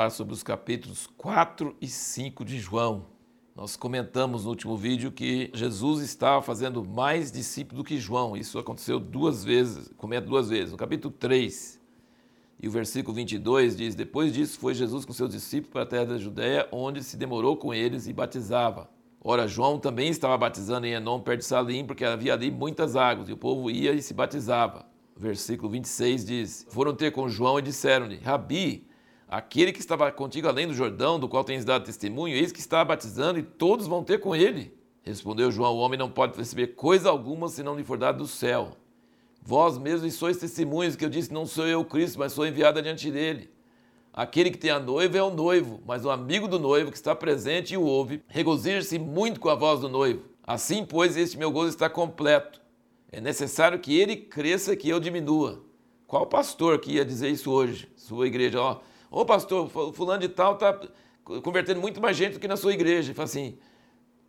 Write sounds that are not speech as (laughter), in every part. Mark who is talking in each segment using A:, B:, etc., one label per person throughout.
A: falar sobre os capítulos 4 e 5 de João. Nós comentamos no último vídeo que Jesus estava fazendo mais discípulos do que João. Isso aconteceu duas vezes, comenta duas vezes. No capítulo 3 e o versículo 22 diz: Depois disso foi Jesus com seus discípulos para a terra da Judéia, onde se demorou com eles e batizava. Ora, João também estava batizando em Enom, perto de Salim, porque havia ali muitas águas, e o povo ia e se batizava. Versículo 26 diz: Foram ter com João e disseram-lhe: Rabi, aquele que estava contigo além do Jordão, do qual tens dado testemunho, eis que está batizando e todos vão ter com ele. Respondeu João: O homem não pode receber coisa alguma se não lhe for dado do céu. Vós mesmos sois testemunhos que eu disse: Não sou eu Cristo, mas sou enviado adiante dele. Aquele que tem a noiva é o noivo, mas o amigo do noivo que está presente e o ouve, regozija-se muito com a voz do noivo. Assim, pois, este meu gozo está completo. É necessário que ele cresça e que eu diminua. Qual pastor que ia dizer isso hoje? Sua igreja, ó, Ô pastor, fulano de tal está convertendo muito mais gente do que na sua igreja. Ele fala assim,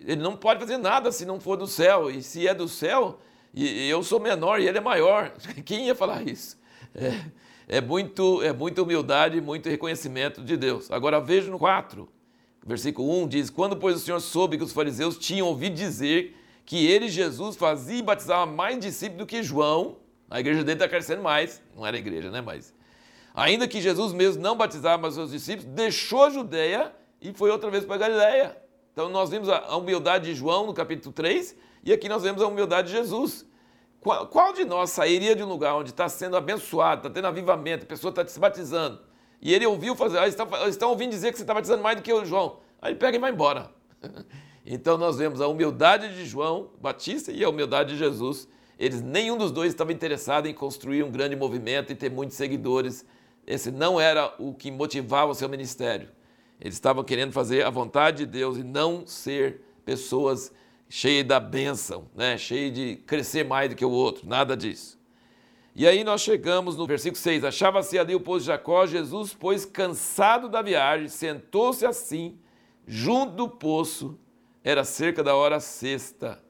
A: ele não pode fazer nada se não for do céu. E se é do céu, e eu sou menor e ele é maior. (laughs) Quem ia falar isso? É, é, muito, é muita humildade, muito reconhecimento de Deus. Agora veja no 4, versículo 1 diz: Quando, pois, o Senhor soube que os fariseus tinham ouvido dizer que ele, Jesus, fazia e batizava mais discípulos do que João, a igreja dele está crescendo mais, não era igreja, né? Mas Ainda que Jesus mesmo não batizava os seus discípulos, deixou a Judéia e foi outra vez para Galiléia. Então nós vimos a humildade de João no capítulo 3 e aqui nós vemos a humildade de Jesus. Qual, qual de nós sairia de um lugar onde está sendo abençoado, está tendo avivamento, a pessoa está se batizando, e ele ouviu fazer, ah, eles estão, eles estão ouvindo dizer que você está batizando mais do que o João. Aí ele pega e vai embora. (laughs) Então nós vemos a humildade de João Batista e a humildade de Jesus. Eles, nenhum dos dois estava interessado em construir um grande movimento e ter muitos seguidores esse não era o que motivava o seu ministério. Eles estavam querendo fazer a vontade de Deus e não ser pessoas cheias da bênção, né? cheias de crescer mais do que o outro, nada disso. E aí nós chegamos no versículo 6. Achava-se ali o poço de Jacó, Jesus, pois cansado da viagem, sentou-se assim, junto do poço, era cerca da hora sexta.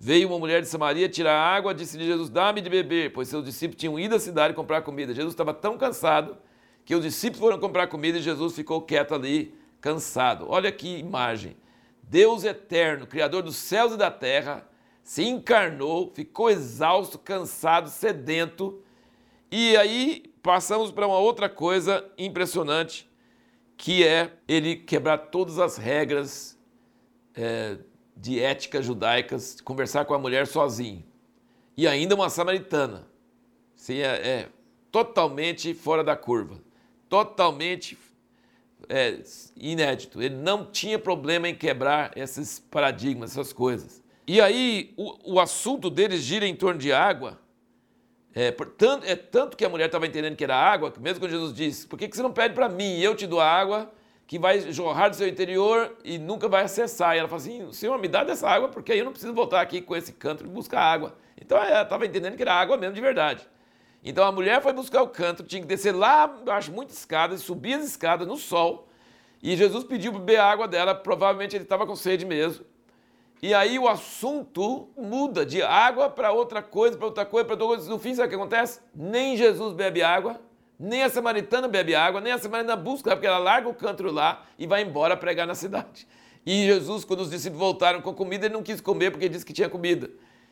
A: Veio uma mulher de Samaria tirar água, disse-lhe Jesus: Dá-me de beber, pois seus discípulos tinham ido à cidade comprar comida. Jesus estava tão cansado que os discípulos foram comprar comida e Jesus ficou quieto ali, cansado. Olha que imagem. Deus eterno, Criador dos céus e da terra, se encarnou, ficou exausto, cansado, sedento. E aí passamos para uma outra coisa impressionante, que é ele quebrar todas as regras é, de éticas judaicas, conversar com a mulher sozinho. E ainda uma samaritana. Sim, é, é totalmente fora da curva. Totalmente é, inédito. Ele não tinha problema em quebrar esses paradigmas, essas coisas. E aí o, o assunto deles gira em torno de água. É, é tanto que a mulher estava entendendo que era água, que mesmo quando Jesus disse, por que, que você não pede para mim eu te dou a água? Que vai jorrar do seu interior e nunca vai acessar. E ela fala assim: Senhor, me dá dessa água, porque aí eu não preciso voltar aqui com esse canto e buscar água. Então ela estava entendendo que era água mesmo de verdade. Então a mulher foi buscar o canto, tinha que descer lá embaixo, muitas escadas, subir as escadas no sol. E Jesus pediu para beber a água dela, provavelmente ele estava com sede mesmo. E aí o assunto muda de água para outra coisa, para outra coisa, para outra coisa. No fim, sabe o que acontece? Nem Jesus bebe água, nem a samaritana bebe água, nem a samaritana busca, porque ela larga o cântaro lá e vai embora pregar na cidade. E Jesus, quando os discípulos voltaram com comida, ele não quis comer porque disse que tinha comida.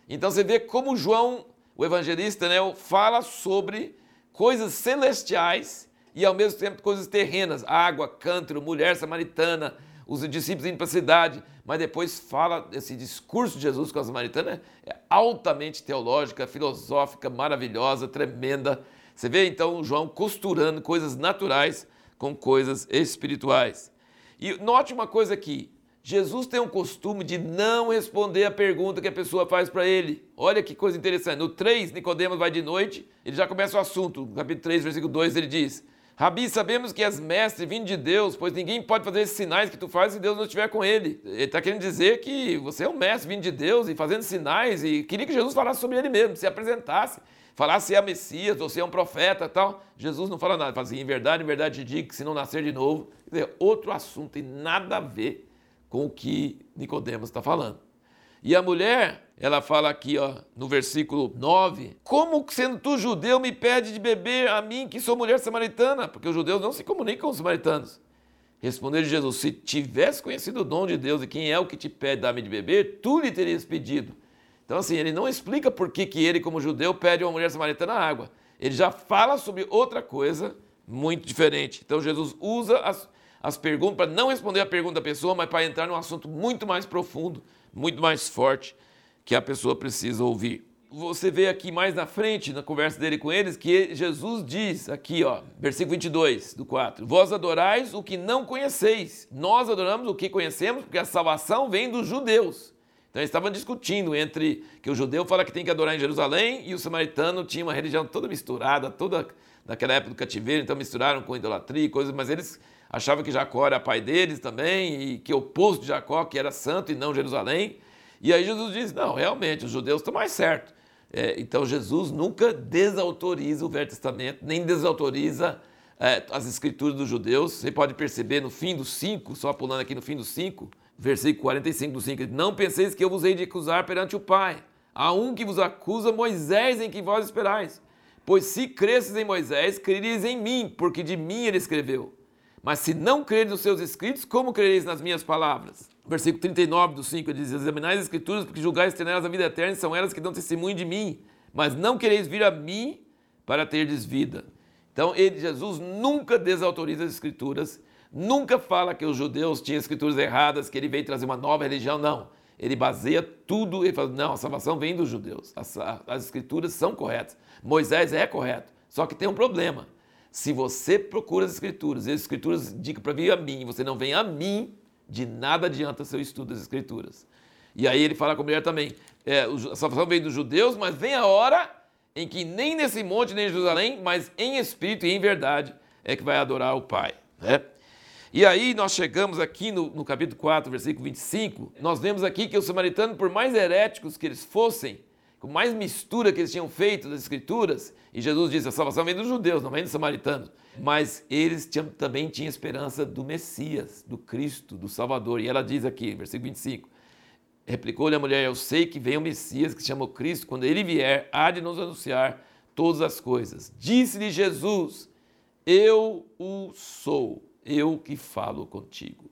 A: Então você vê como João, o evangelista, né, fala sobre coisas celestiais e ao mesmo tempo coisas terrenas, água, cântaro, mulher samaritana, os discípulos indo para a cidade, mas depois fala esse discurso de Jesus com a samaritana é altamente teológica, filosófica, maravilhosa, tremenda. Você vê então João costurando coisas naturais com coisas espirituais. E note uma coisa aqui: Jesus tem um costume de não responder a pergunta que a pessoa faz para ele. Olha que coisa interessante. No 3, Nicodemos vai de noite, ele já começa o assunto. No capítulo 3, versículo 2, ele diz: Rabi, sabemos que és mestre vindo de Deus, pois ninguém pode fazer esses sinais que tu fazes se Deus não estiver com ele. Ele está querendo dizer que você é um mestre vindo de Deus e fazendo sinais, e queria que Jesus falasse sobre ele mesmo, se apresentasse falar se é Messias ou se é um profeta tal. Jesus não fala nada, fala assim, em verdade, em verdade te digo que se não nascer de novo, quer dizer, outro assunto tem nada a ver com o que Nicodemos está falando. E a mulher, ela fala aqui, ó, no versículo 9: Como sendo tu judeu me pede de beber a mim, que sou mulher samaritana? Porque os judeus não se comunicam com os samaritanos. Respondeu Jesus: Se tivesse conhecido o dom de Deus e quem é o que te pede dar-me de beber, tu lhe terias pedido. Então, assim, ele não explica por que, que ele, como judeu, pede a uma mulher samaritana água. Ele já fala sobre outra coisa muito diferente. Então, Jesus usa as, as perguntas para não responder a pergunta da pessoa, mas para entrar num assunto muito mais profundo, muito mais forte, que a pessoa precisa ouvir você vê aqui mais na frente, na conversa dele com eles, que Jesus diz aqui, ó, versículo 22 do 4: Vós adorais o que não conheceis, nós adoramos o que conhecemos, porque a salvação vem dos judeus. Então eles estavam discutindo entre que o judeu fala que tem que adorar em Jerusalém e o samaritano tinha uma religião toda misturada, toda naquela época do cativeiro, então misturaram com idolatria e coisas, mas eles achavam que Jacó era pai deles também e que o oposto de Jacó, que era santo e não Jerusalém. E aí Jesus diz: não, realmente, os judeus estão mais certos. É, então Jesus nunca desautoriza o Velho Testamento, nem desautoriza é, as escrituras dos judeus. Você pode perceber no fim do 5, só pulando aqui no fim do 5, versículo 45 do 5, não penseis que eu vos hei de acusar perante o Pai. Há um que vos acusa, Moisés, em que vós esperais. Pois se cresces em Moisés, crereis em mim, porque de mim ele escreveu. Mas se não creres nos seus escritos, como crereis nas minhas palavras? Versículo 39 do 5 diz: Examinai as escrituras, porque julgais ter nelas a vida eterna, e são elas que dão testemunho de mim. Mas não quereis vir a mim para terdes vida. Então, ele, Jesus nunca desautoriza as escrituras, nunca fala que os judeus tinham escrituras erradas, que ele veio trazer uma nova religião, não. Ele baseia tudo, ele fala, não, a salvação vem dos judeus, as, as escrituras são corretas. Moisés é correto, só que tem um problema. Se você procura as escrituras, e as escrituras indicam para vir a mim, e você não vem a mim, de nada adianta seu estudo das Escrituras. E aí ele fala com a mulher também: é, a salvação vem dos judeus, mas vem a hora em que nem nesse monte, nem em Jerusalém, mas em espírito e em verdade é que vai adorar o Pai. Né? E aí nós chegamos aqui no, no capítulo 4, versículo 25, nós vemos aqui que os samaritanos, por mais heréticos que eles fossem, com mais mistura que eles tinham feito das escrituras, e Jesus disse, a salvação vem dos judeus, não vem dos samaritanos, mas eles tinham, também tinham esperança do Messias, do Cristo, do Salvador. E ela diz aqui, versículo 25, replicou-lhe a mulher, eu sei que vem o Messias, que se chama Cristo, quando ele vier, há de nos anunciar todas as coisas. Disse-lhe Jesus, eu o sou, eu que falo contigo.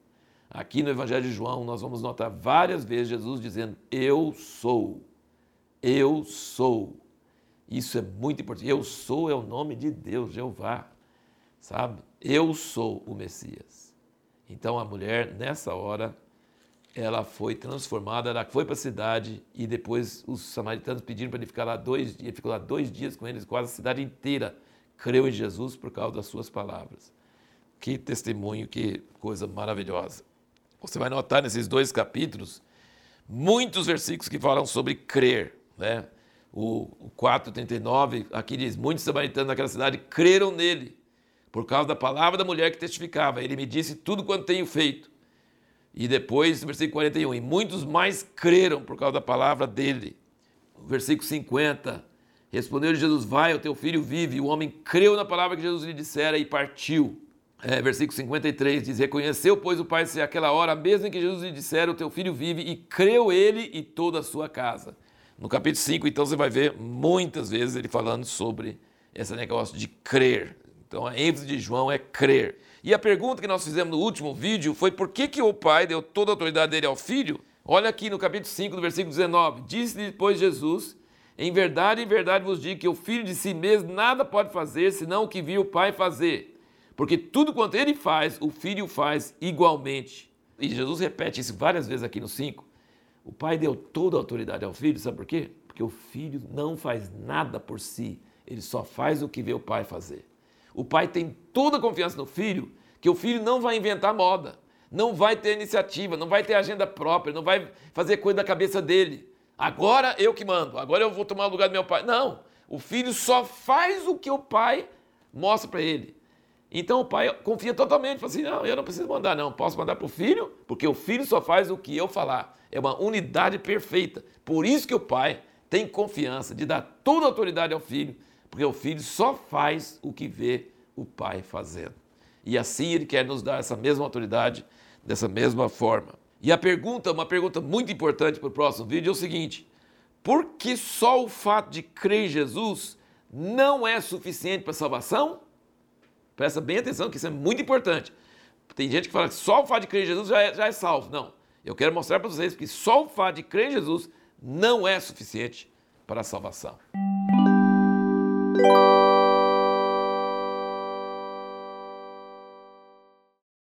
A: Aqui no Evangelho de João, nós vamos notar várias vezes Jesus dizendo, eu sou. Eu sou. Isso é muito importante. Eu sou é o nome de Deus, Jeová. Sabe? Eu sou o Messias. Então a mulher, nessa hora, ela foi transformada, ela foi para a cidade e depois os samaritanos pediram para ele ficar lá dois dias, ficou lá dois dias com eles, quase a cidade inteira creu em Jesus por causa das suas palavras. Que testemunho, que coisa maravilhosa. Você vai notar nesses dois capítulos muitos versículos que falam sobre crer. Né? O, o 4,39 aqui diz: Muitos samaritanos naquela cidade creram nele, por causa da palavra da mulher que testificava. Ele me disse tudo quanto tenho feito. E depois, versículo 41, e muitos mais creram por causa da palavra dele. Versículo 50, respondeu-lhe Jesus: Vai, o teu filho vive. E o homem creu na palavra que Jesus lhe dissera e partiu. É, versículo 53 diz: Reconheceu, pois, o pai ser aquela hora, mesmo em que Jesus lhe dissera: O teu filho vive, e creu ele e toda a sua casa. No capítulo 5, então, você vai ver muitas vezes ele falando sobre esse negócio de crer. Então, a ênfase de João é crer. E a pergunta que nós fizemos no último vídeo foi por que, que o pai deu toda a autoridade dele ao filho? Olha aqui no capítulo 5, no versículo 19. Disse-lhe depois Jesus: Em verdade, em verdade vos digo que o filho de si mesmo nada pode fazer senão o que viu o pai fazer. Porque tudo quanto ele faz, o filho faz igualmente. E Jesus repete isso várias vezes aqui no 5. O pai deu toda a autoridade ao filho, sabe por quê? Porque o filho não faz nada por si, ele só faz o que vê o pai fazer. O pai tem toda a confiança no filho, que o filho não vai inventar moda, não vai ter iniciativa, não vai ter agenda própria, não vai fazer coisa da cabeça dele. Agora eu que mando, agora eu vou tomar o lugar do meu pai. Não, o filho só faz o que o pai mostra para ele. Então o pai confia totalmente, fala assim: não, eu não preciso mandar, não, posso mandar para o filho, porque o filho só faz o que eu falar. É uma unidade perfeita. Por isso que o pai tem confiança de dar toda a autoridade ao filho, porque o filho só faz o que vê o pai fazendo. E assim ele quer nos dar essa mesma autoridade, dessa mesma forma. E a pergunta, uma pergunta muito importante para o próximo vídeo é o seguinte: por que só o fato de crer em Jesus não é suficiente para a salvação? Presta bem atenção que isso é muito importante. Tem gente que fala que só o fato de crer em Jesus já é, já é salvo. Não. Eu quero mostrar para vocês que só o fato de crer em Jesus não é suficiente para a salvação.